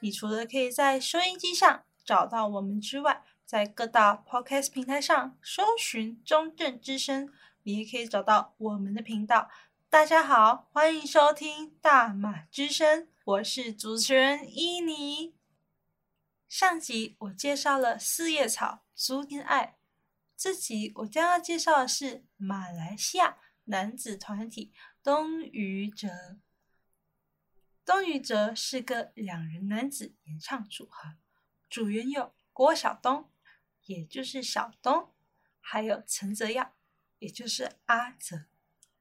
你除了可以在收音机上找到我们之外，在各大 Podcast 平台上搜寻中正之声，你也可以找到我们的频道。大家好，欢迎收听大马之声，我是主持人伊妮。上集我介绍了四叶草朱天爱，这集我将要介绍的是马来西亚男子团体东于哲。东于哲是个两人男子演唱组合，组员有郭晓东，也就是小东，还有陈泽耀，也就是阿泽。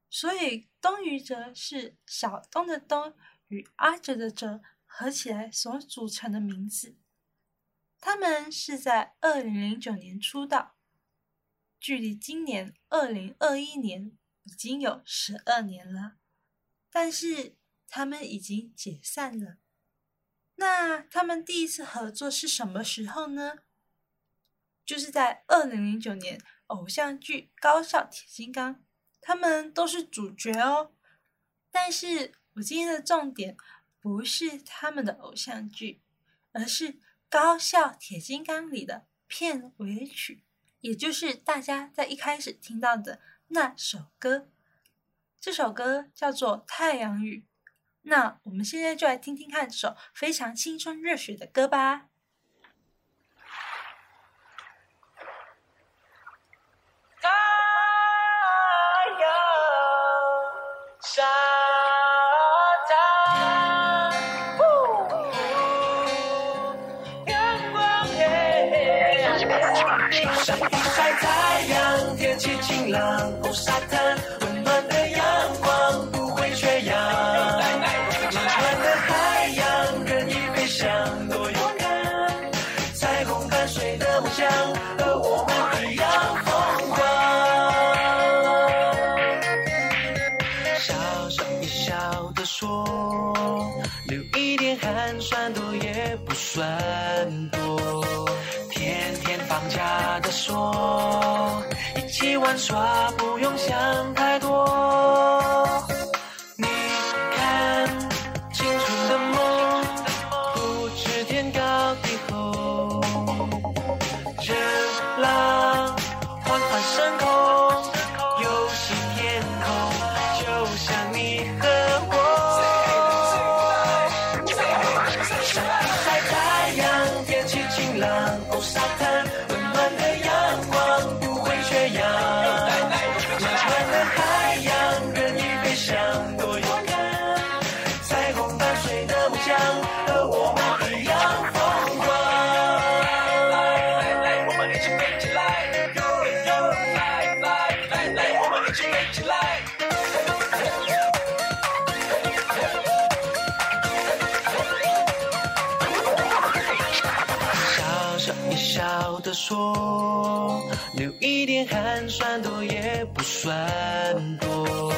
所以东于哲是小东的东与阿哲的哲合起来所组成的名字。他们是在二零零九年出道，距离今年二零二一年已经有十二年了，但是。他们已经解散了。那他们第一次合作是什么时候呢？就是在二零零九年偶像剧《高校铁金刚》，他们都是主角哦。但是我今天的重点不是他们的偶像剧，而是《高校铁金刚》里的片尾曲，也就是大家在一开始听到的那首歌。这首歌叫做《太阳雨》。那我们现在就来听听看这首非常青春热血的歌吧。太阳有一点寒酸多也不算多天天放假的说一起玩耍不用想太多。说留一点汗酸多也不算多，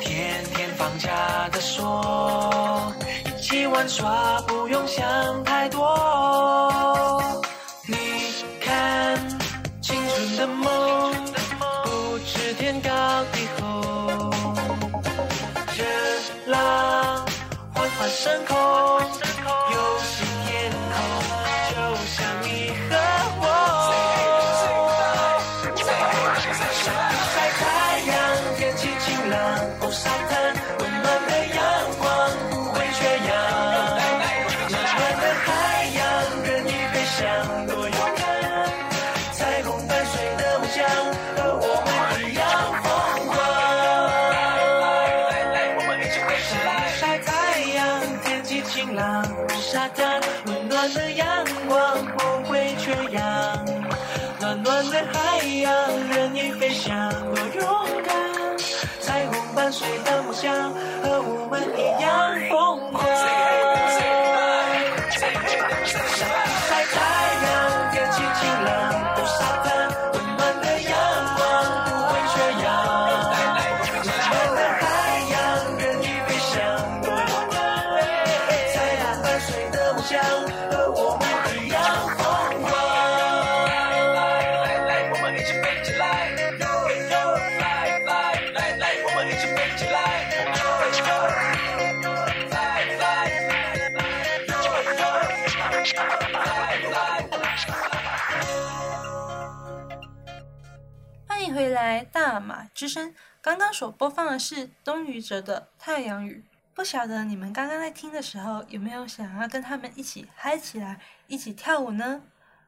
天天放假的说，一起玩耍不用想太多。你看青春的梦不知天高地厚，任浪缓缓升空，浪沙滩温暖的阳光不会缺氧，暖暖的海洋任你飞翔，多勇敢！彩虹伴随的梦想和我们一样疯狂。回来，大马之声。刚刚所播放的是东禹哲的《太阳雨》。不晓得你们刚刚在听的时候，有没有想要跟他们一起嗨起来，一起跳舞呢？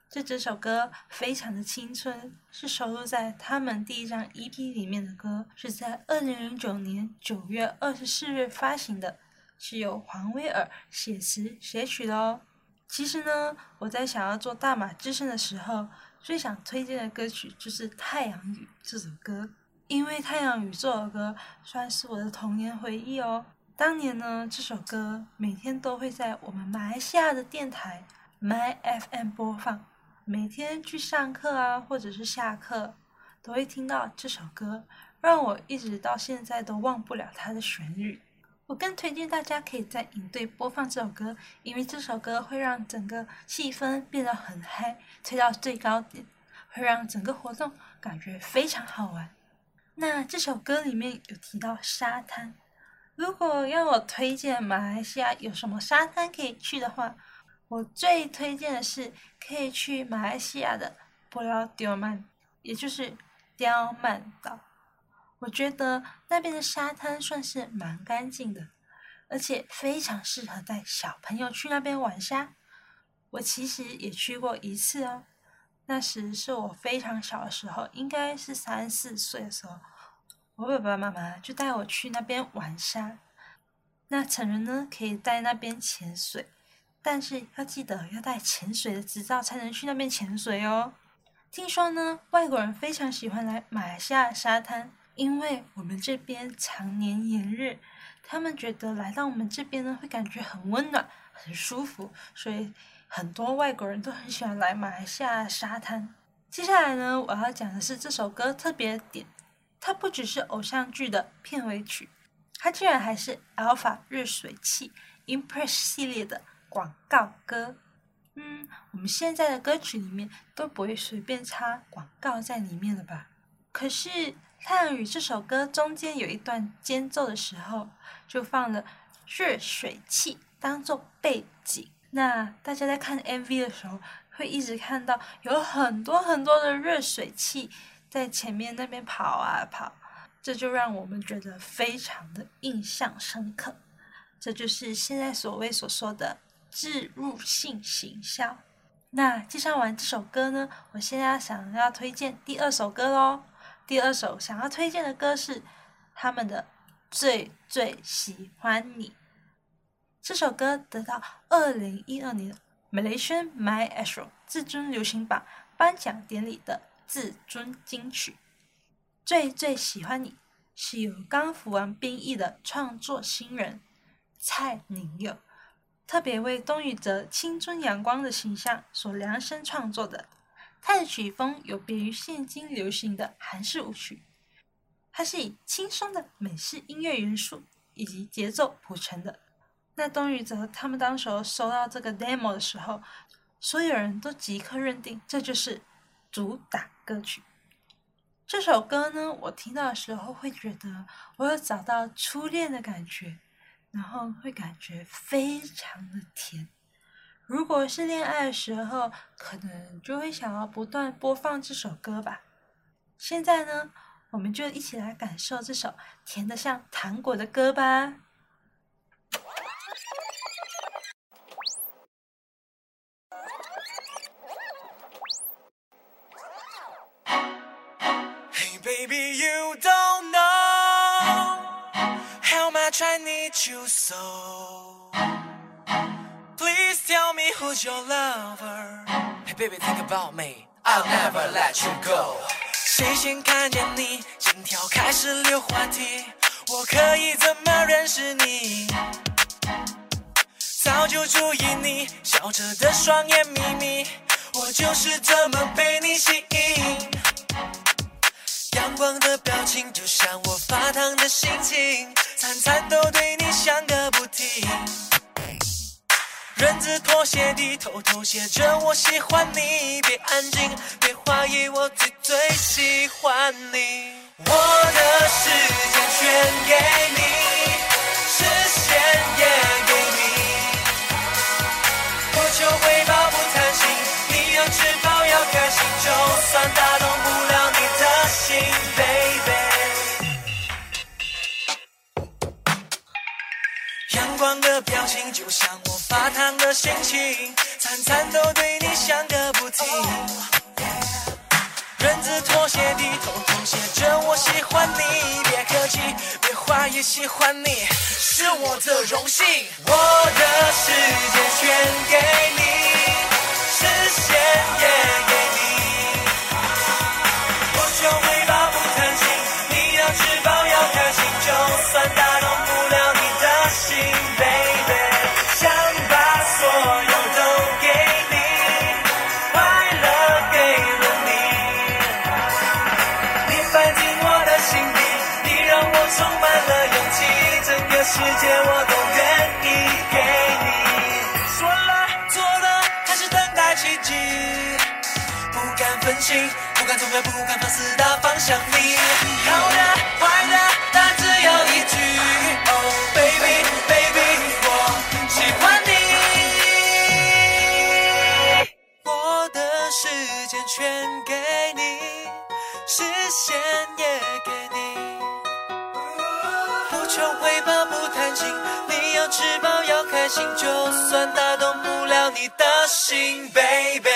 这这首歌非常的青春，是收录在他们第一张 EP 里面的歌，是在二零零九年九月二十四日发行的，是由黄威尔写词写曲的哦。其实呢，我在想要做大马之声的时候，最想推荐的歌曲就是《太阳雨》这首歌，因为《太阳雨》这首歌算是我的童年回忆哦。当年呢，这首歌每天都会在我们马来西亚的电台 My FM 播放。每天去上课啊，或者是下课，都会听到这首歌，让我一直到现在都忘不了它的旋律。我更推荐大家可以在营队播放这首歌，因为这首歌会让整个气氛变得很嗨，推到最高点，会让整个活动感觉非常好玩。那这首歌里面有提到沙滩，如果要我推荐马来西亚有什么沙滩可以去的话，我最推荐的是可以去马来西亚的布劳刁曼，也就是刁曼岛。我觉得那边的沙滩算是蛮干净的，而且非常适合带小朋友去那边玩沙。我其实也去过一次哦，那时是我非常小的时候，应该是三四岁的时候，我爸爸妈妈就带我去那边玩沙。那成人呢，可以在那边潜水。但是要记得要带潜水的执照才能去那边潜水哦。听说呢，外国人非常喜欢来马来西亚沙滩，因为我们这边常年炎热，他们觉得来到我们这边呢会感觉很温暖、很舒服，所以很多外国人都很喜欢来马来西亚沙滩。接下来呢，我要讲的是这首歌特别的点，它不只是偶像剧的片尾曲，它居然还是 Alpha 热水器 Impress 系列的。广告歌，嗯，我们现在的歌曲里面都不会随便插广告在里面了吧？可是《太阳雨》这首歌中间有一段间奏的时候，就放了热水器当做背景。那大家在看 MV 的时候，会一直看到有很多很多的热水器在前面那边跑啊跑，这就让我们觉得非常的印象深刻。这就是现在所谓所说的。置入性行销。那介绍完这首歌呢，我现在想要推荐第二首歌喽。第二首想要推荐的歌是他们的《最最喜欢你》。这首歌得到二零一二年 Malaysia MyAstro 至尊流行榜颁奖典礼的至尊金曲。《最最喜欢你》是由刚服完兵役的创作新人蔡宁佑。特别为冬雨哲青春阳光的形象所量身创作的，它的曲风有别于现今流行的韩式舞曲，它是以轻松的美式音乐元素以及节奏谱成的。那东雨泽他们当时候收到这个 demo 的时候，所有人都即刻认定这就是主打歌曲。这首歌呢，我听到的时候会觉得我有找到初恋的感觉。然后会感觉非常的甜。如果是恋爱的时候，可能就会想要不断播放这首歌吧。现在呢，我们就一起来感受这首甜得像糖果的歌吧。Hey baby, you don't know how much I need you so. Tell me who's your lover. Hey baby, think about me. I'll never let you go. 谁先看见你，心跳开始溜滑梯。我可以怎么认识你？早就注意你笑着的双眼眯眯，我就是这么被你吸引。阳光的表情，就像我发烫的心情。餐餐都对你想个不停，人字拖鞋低头偷写着我喜欢你，别安静，别怀疑，我最最喜欢你。我的时间全给你，视线也给你，不求回报不贪心，你要吃饱要开心，就算打动不了你的心，baby。阳光的表情就像。发烫的心情，餐餐都对你想个不停。忍着妥协，低头痛写着我喜欢你，别客气，别怀疑，喜欢你是我的荣幸。我的世界全给你，视线也给你，不求回世界我都愿意给你，说了做了，还是等待奇迹。不敢分心，不敢走远，不敢放肆的方向你。好的要吃饱要开心，就算打动不了你的心，baby，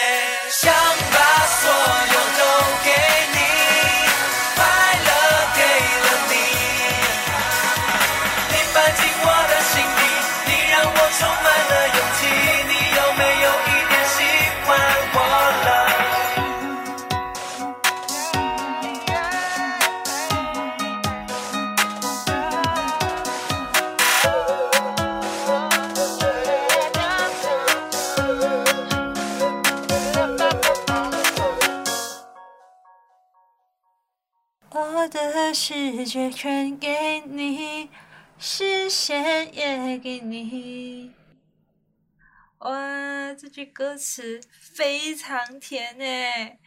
哇，这句歌词非常甜诶！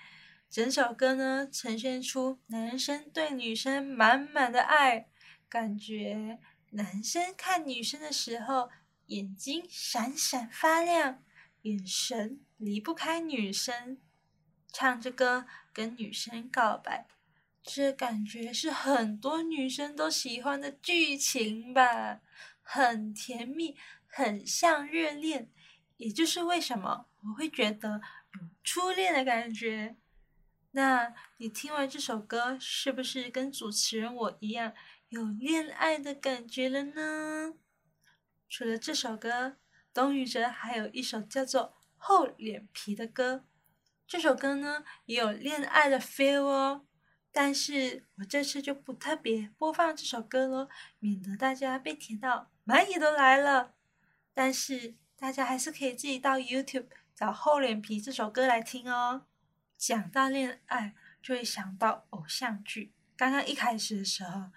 整首歌呢，呈现出男生对女生满满的爱，感觉男生看女生的时候，眼睛闪闪发亮，眼神离不开女生，唱着歌跟女生告白。这感觉是很多女生都喜欢的剧情吧，很甜蜜，很像热恋，也就是为什么我会觉得有初恋的感觉。那你听完这首歌，是不是跟主持人我一样有恋爱的感觉了呢？除了这首歌，董宇哲还有一首叫做《厚脸皮》的歌，这首歌呢也有恋爱的 feel 哦。但是我这次就不特别播放这首歌咯，免得大家被甜到蚂蚁都来了。但是大家还是可以自己到 YouTube 找《厚脸皮》这首歌来听哦。讲到恋爱，就会想到偶像剧。刚刚一开始的时候，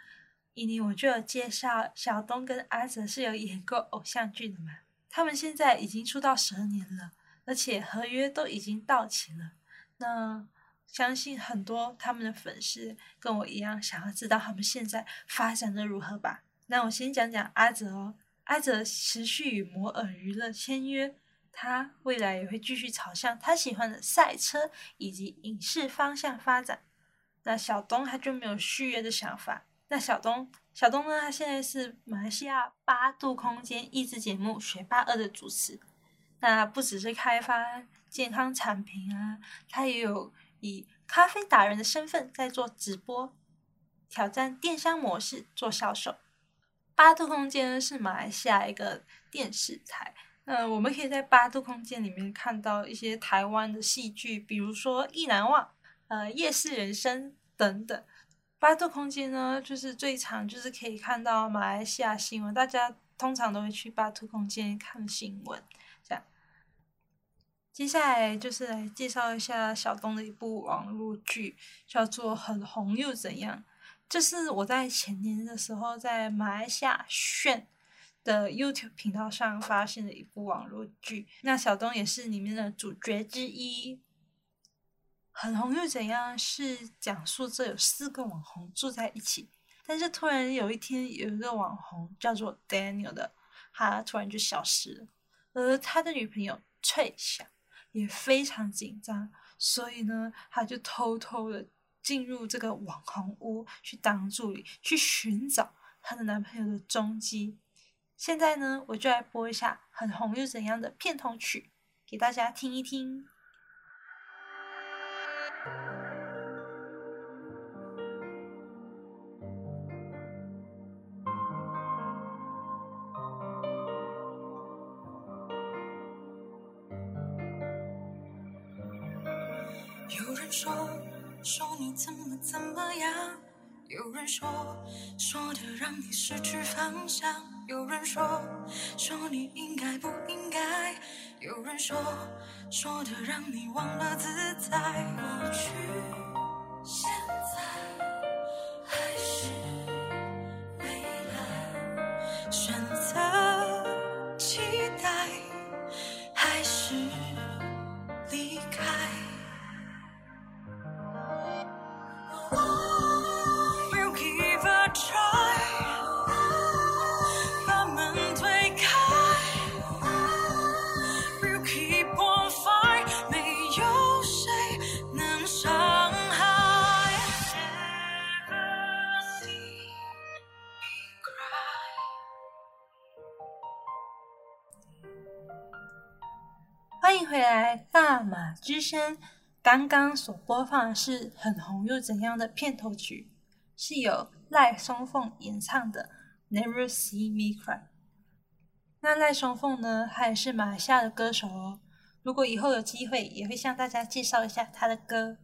伊妮我就有介绍小东跟阿泽是有演过偶像剧的嘛。他们现在已经出道十二年了，而且合约都已经到期了。那相信很多他们的粉丝跟我一样，想要知道他们现在发展的如何吧。那我先讲讲阿泽哦，阿泽持续与摩尔娱乐签约，他未来也会继续朝向他喜欢的赛车以及影视方向发展。那小东他就没有续约的想法。那小东，小东呢，他现在是马来西亚八度空间益智节目《学霸二》的主持。那不只是开发健康产品啊，他也有。以咖啡达人的身份在做直播，挑战电商模式做销售。八度空间是马来西亚一个电视台，那我们可以在八度空间里面看到一些台湾的戏剧，比如说《意难忘》、呃《夜市人生》等等。八度空间呢，就是最常就是可以看到马来西亚新闻，大家通常都会去八度空间看新闻。这样接下来就是来介绍一下小东的一部网络剧，叫做《很红又怎样》。这是我在前年的时候在马来西亚炫的 YouTube 频道上发现的一部网络剧。那小东也是里面的主角之一。《很红又怎样》是讲述这有四个网红住在一起，但是突然有一天有一个网红叫做 Daniel 的，他突然就消失了，而他的女朋友翠霞。也非常紧张，所以呢，他就偷偷的进入这个网红屋去当助理，去寻找她的男朋友的踪迹。现在呢，我就来播一下《很红又怎样》的片头曲，给大家听一听。有人说，说你怎么怎么样；有人说，说的让你失去方向；有人说，说你应该不应该；有人说，说的让你忘了自在。我去、欢迎回来，大马之声。刚刚所播放的是很红又怎样的片头曲，是由赖松凤演唱的《Never See Me Cry》。那赖松凤呢，他也是马来西亚的歌手哦。如果以后有机会，也会向大家介绍一下他的歌。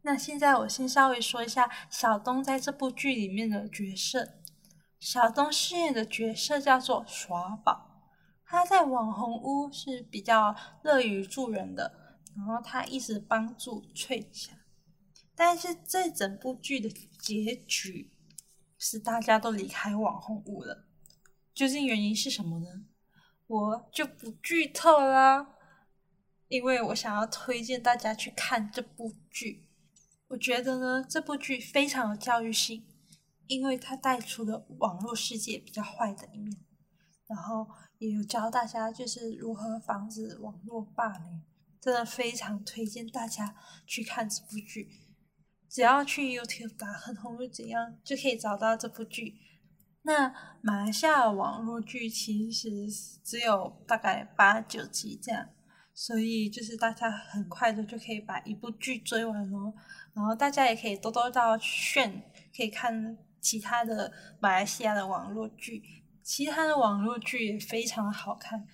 那现在我先稍微说一下小东在这部剧里面的角色。小东饰演的角色叫做耍宝。他在网红屋是比较乐于助人的，然后他一直帮助翠霞，但是这整部剧的结局是大家都离开网红屋了，究竟原因是什么呢？我就不剧透啦，因为我想要推荐大家去看这部剧。我觉得呢，这部剧非常有教育性，因为它带出了网络世界比较坏的一面，然后。也有教大家就是如何防止网络霸凌，真的非常推荐大家去看这部剧。只要去 YouTube 打“很红又怎样”，就可以找到这部剧。那马来西亚网络剧其实只有大概八九集这样，所以就是大家很快的就可以把一部剧追完喽。然后大家也可以多多到炫，可以看其他的马来西亚的网络剧。其他的网络剧也非常好看。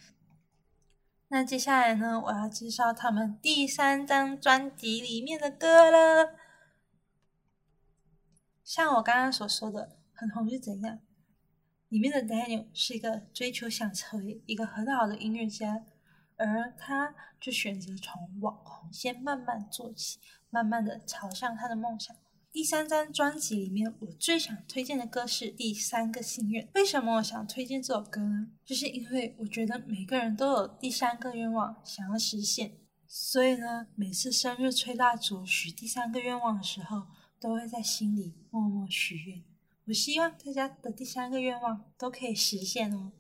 那接下来呢，我要介绍他们第三张专辑里面的歌了。像我刚刚所说的，很红是怎样？里面的 Daniel 是一个追求想成为一个很好的音乐家，而他就选择从网红先慢慢做起，慢慢的朝向他的梦想。第三张专辑里面，我最想推荐的歌是《第三个心愿》。为什么我想推荐这首歌呢？就是因为我觉得每个人都有第三个愿望想要实现，所以呢，每次生日吹蜡烛许第三个愿望的时候，都会在心里默默许愿。我希望大家的第三个愿望都可以实现哦。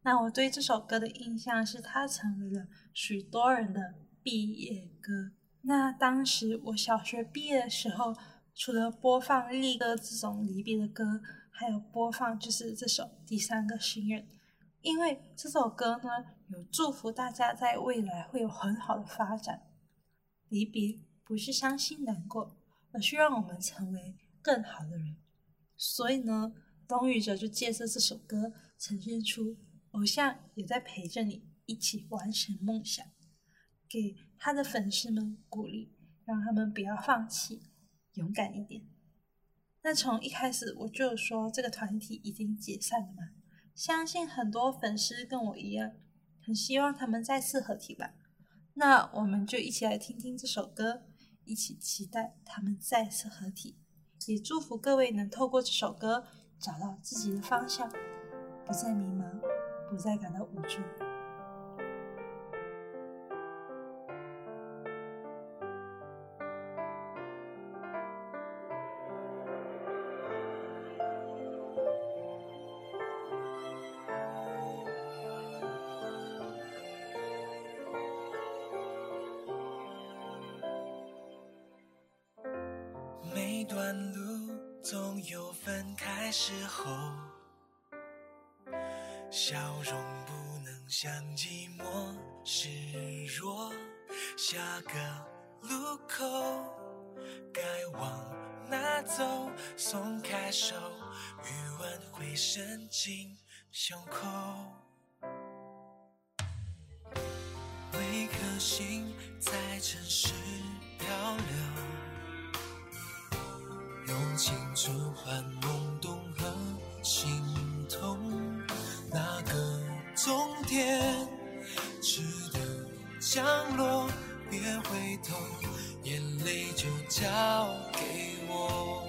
那我对这首歌的印象是，它成为了许多人的毕业歌。那当时我小学毕业的时候。除了播放力歌这种离别的歌，还有播放就是这首《第三个心愿》，因为这首歌呢，有祝福大家在未来会有很好的发展。离别不是伤心难过，而是让我们成为更好的人。所以呢，冬雨哲就借着这首歌呈现出偶像也在陪着你一起完成梦想，给他的粉丝们鼓励，让他们不要放弃。勇敢一点。那从一开始我就说这个团体已经解散了嘛，相信很多粉丝跟我一样，很希望他们再次合体吧。那我们就一起来听听这首歌，一起期待他们再次合体。也祝福各位能透过这首歌找到自己的方向，不再迷茫，不再感到无助。寂寞示弱，下个路口该往哪走？松开手，余温会渗进胸口。每颗心在城市漂流，用青春换懵懂和心痛。那个终点值得降落，别回头，眼泪就交给我。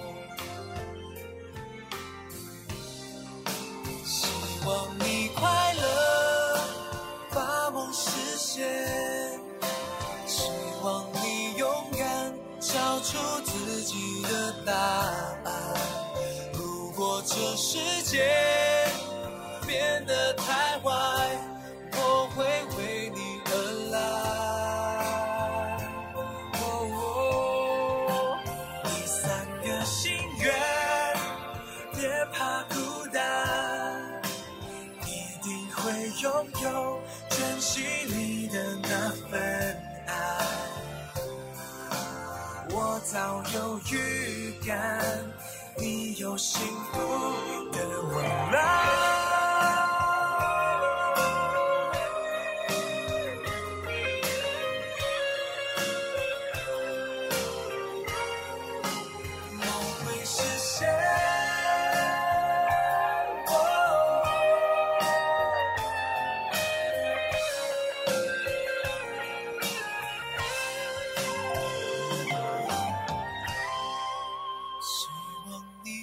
希望你快乐，把梦实现。希望你勇敢，找出自己的答案。如果这世界早有预感，你有幸福的未来。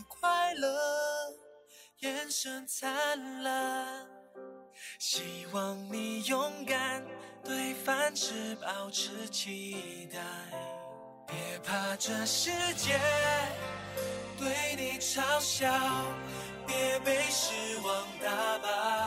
快乐，眼神灿烂，希望你勇敢，对凡事保持期待。别怕这世界对你嘲笑，别被失望打败。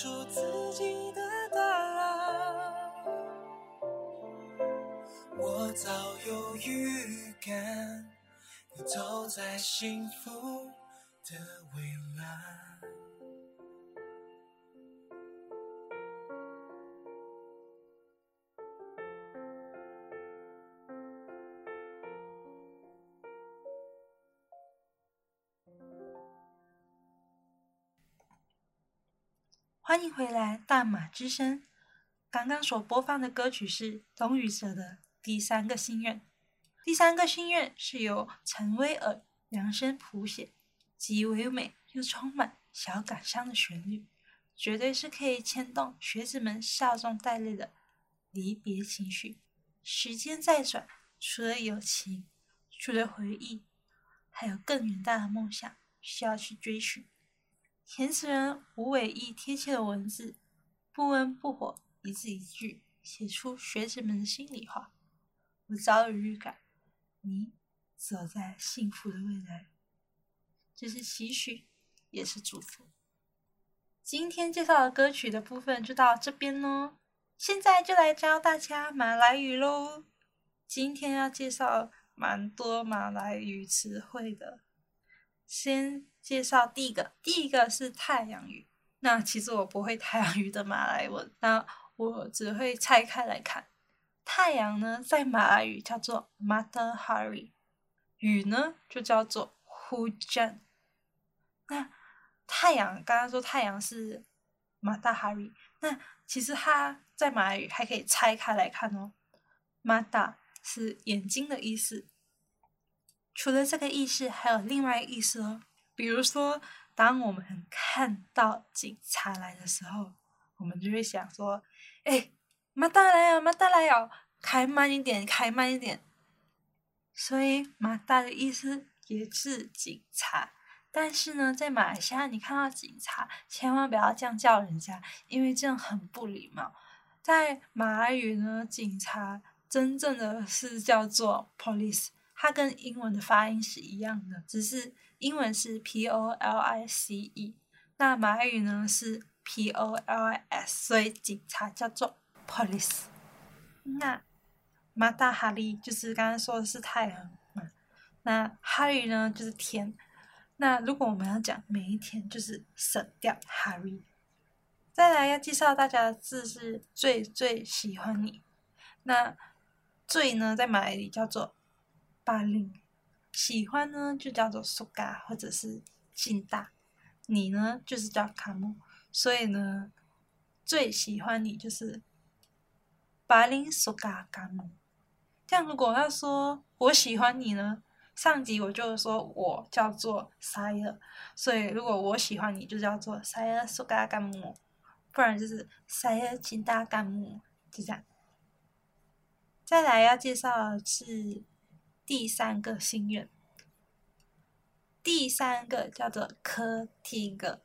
出自己的答案。我早有预感，你走在幸福的未来。欢迎回来，大马之声。刚刚所播放的歌曲是冬雨哲的《第三个心愿》。《第三个心愿》是由陈威尔量身谱写，极唯美又充满小感伤的旋律，绝对是可以牵动学子们笑中带泪的离别情绪。时间在转，除了友情，除了回忆，还有更远大的梦想需要去追寻。填词人吴伟义贴切的文字，不温不火，一字一句写出学子们的心里话。我早有预感，你走在幸福的未来，这是期许，也是祝福。今天介绍的歌曲的部分就到这边喽，现在就来教大家马来语喽。今天要介绍蛮多马来语词汇的，先。介绍第一个，第一个是太阳语。那其实我不会太阳语的马来文，那我只会拆开来看。太阳呢，在马来语叫做 Matahari，雨呢就叫做 Hujan。那太阳，刚刚说太阳是 Matahari，那其实它在马来语还可以拆开来看哦。Mata 是眼睛的意思，除了这个意思，还有另外一个意思哦。比如说，当我们看到警察来的时候，我们就会想说：“哎，马达来呀，马达来呀，开慢一点，开慢一点。”所以马达的意思也是警察。但是呢，在马来西亚，你看到警察，千万不要这样叫人家，因为这样很不礼貌。在马来语呢，警察真正的是叫做 police，它跟英文的发音是一样的，只是英文是 p o l i c e，那马来语呢是 p o l i s，所以警察叫做 police。那马达哈利就是刚刚说的是太阳嘛，那哈利呢就是天。那如果我们要讲每一天，就是省掉哈利。再来要介绍大家的字是最最喜欢你。那最呢，在马来语叫做巴林，喜欢呢就叫做苏嘎或者是金大，你呢就是叫卡姆。所以呢，最喜欢你就是巴林苏嘎卡姆。这样如果要说我喜欢你呢？上集我就说我叫做 Saya，所以如果我喜欢你就叫做 Saya suka kamu，不然就是 Saya cinta kamu，就这样。再来要介绍的是第三个心愿，第三个叫做 ketiga，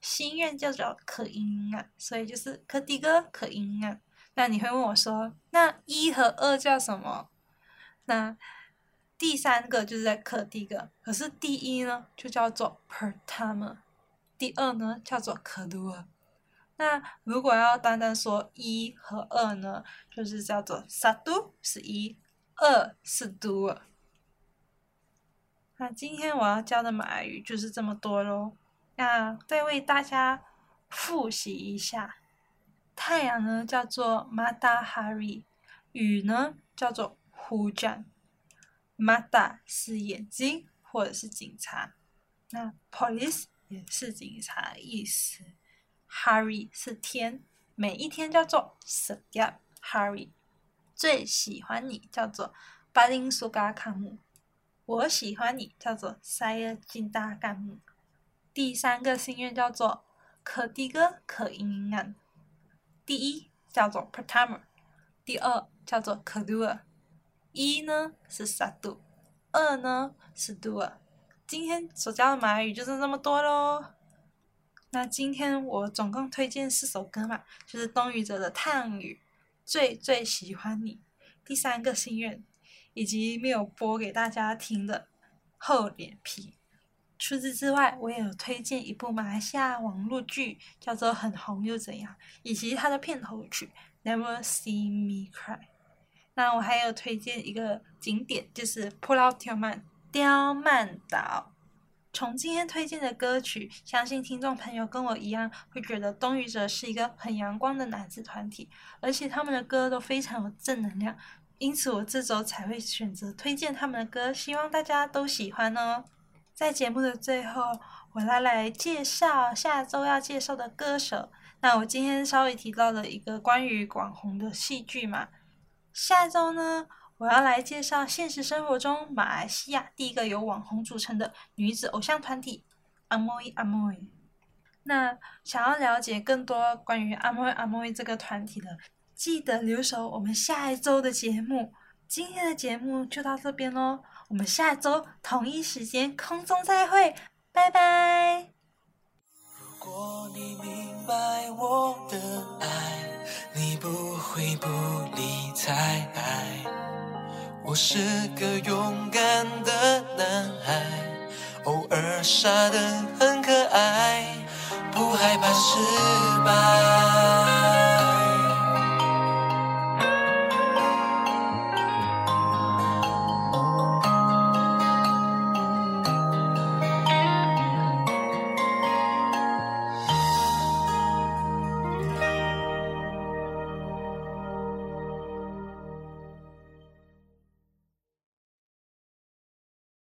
心愿叫做 keinginan，所以就是 ketiga keinginan。那你会问我说，那一和二叫什么？那第三个就是在刻第一个，可是第一呢就叫做 pertama，第二呢叫做 kedua。那如果要单单说一和二呢，就是叫做 satu 是一，二是 dua。那今天我要教的马来语就是这么多喽。那再为大家复习一下，太阳呢叫做 matahari，雨呢叫做 hujan。Mata 是眼睛或者是警察，那 police 也是警察的意思。Hari 是天，每一天叫做 Setiap Hari。最喜欢你叫做 Paling suka kamu，我喜欢你叫做 Saya cinta kamu。第三个心愿叫做 Ketiga keinginan，第一叫做 Pertama，第二叫做 Kedua。一呢是 satu，二呢是 dua。今天所教的马来语就是这么多喽。那今天我总共推荐四首歌嘛，就是冬雨哲的《探雨》，最最喜欢你，第三个心愿，以及没有播给大家听的《厚脸皮》。除此之外，我也有推荐一部马来西亚网络剧，叫做《很红又怎样》，以及它的片头曲《Never See Me Cry》。那我还有推荐一个景点，就是普劳刁曼刁曼岛。从今天推荐的歌曲，相信听众朋友跟我一样，会觉得东雨者是一个很阳光的男子团体，而且他们的歌都非常有正能量，因此我这周才会选择推荐他们的歌，希望大家都喜欢哦。在节目的最后，我来来介绍下周要介绍的歌手。那我今天稍微提到了一个关于广红的戏剧嘛。下周呢，我要来介绍现实生活中马来西亚第一个由网红组成的女子偶像团体阿莫伊阿莫伊。那想要了解更多关于阿莫伊阿莫伊这个团体的，记得留守我们下一周的节目。今天的节目就到这边喽，我们下周同一时间空中再会，拜拜。如果你明白我的爱。你不会不理睬，我是个勇敢的男孩，偶尔傻得很可爱，不害怕失败。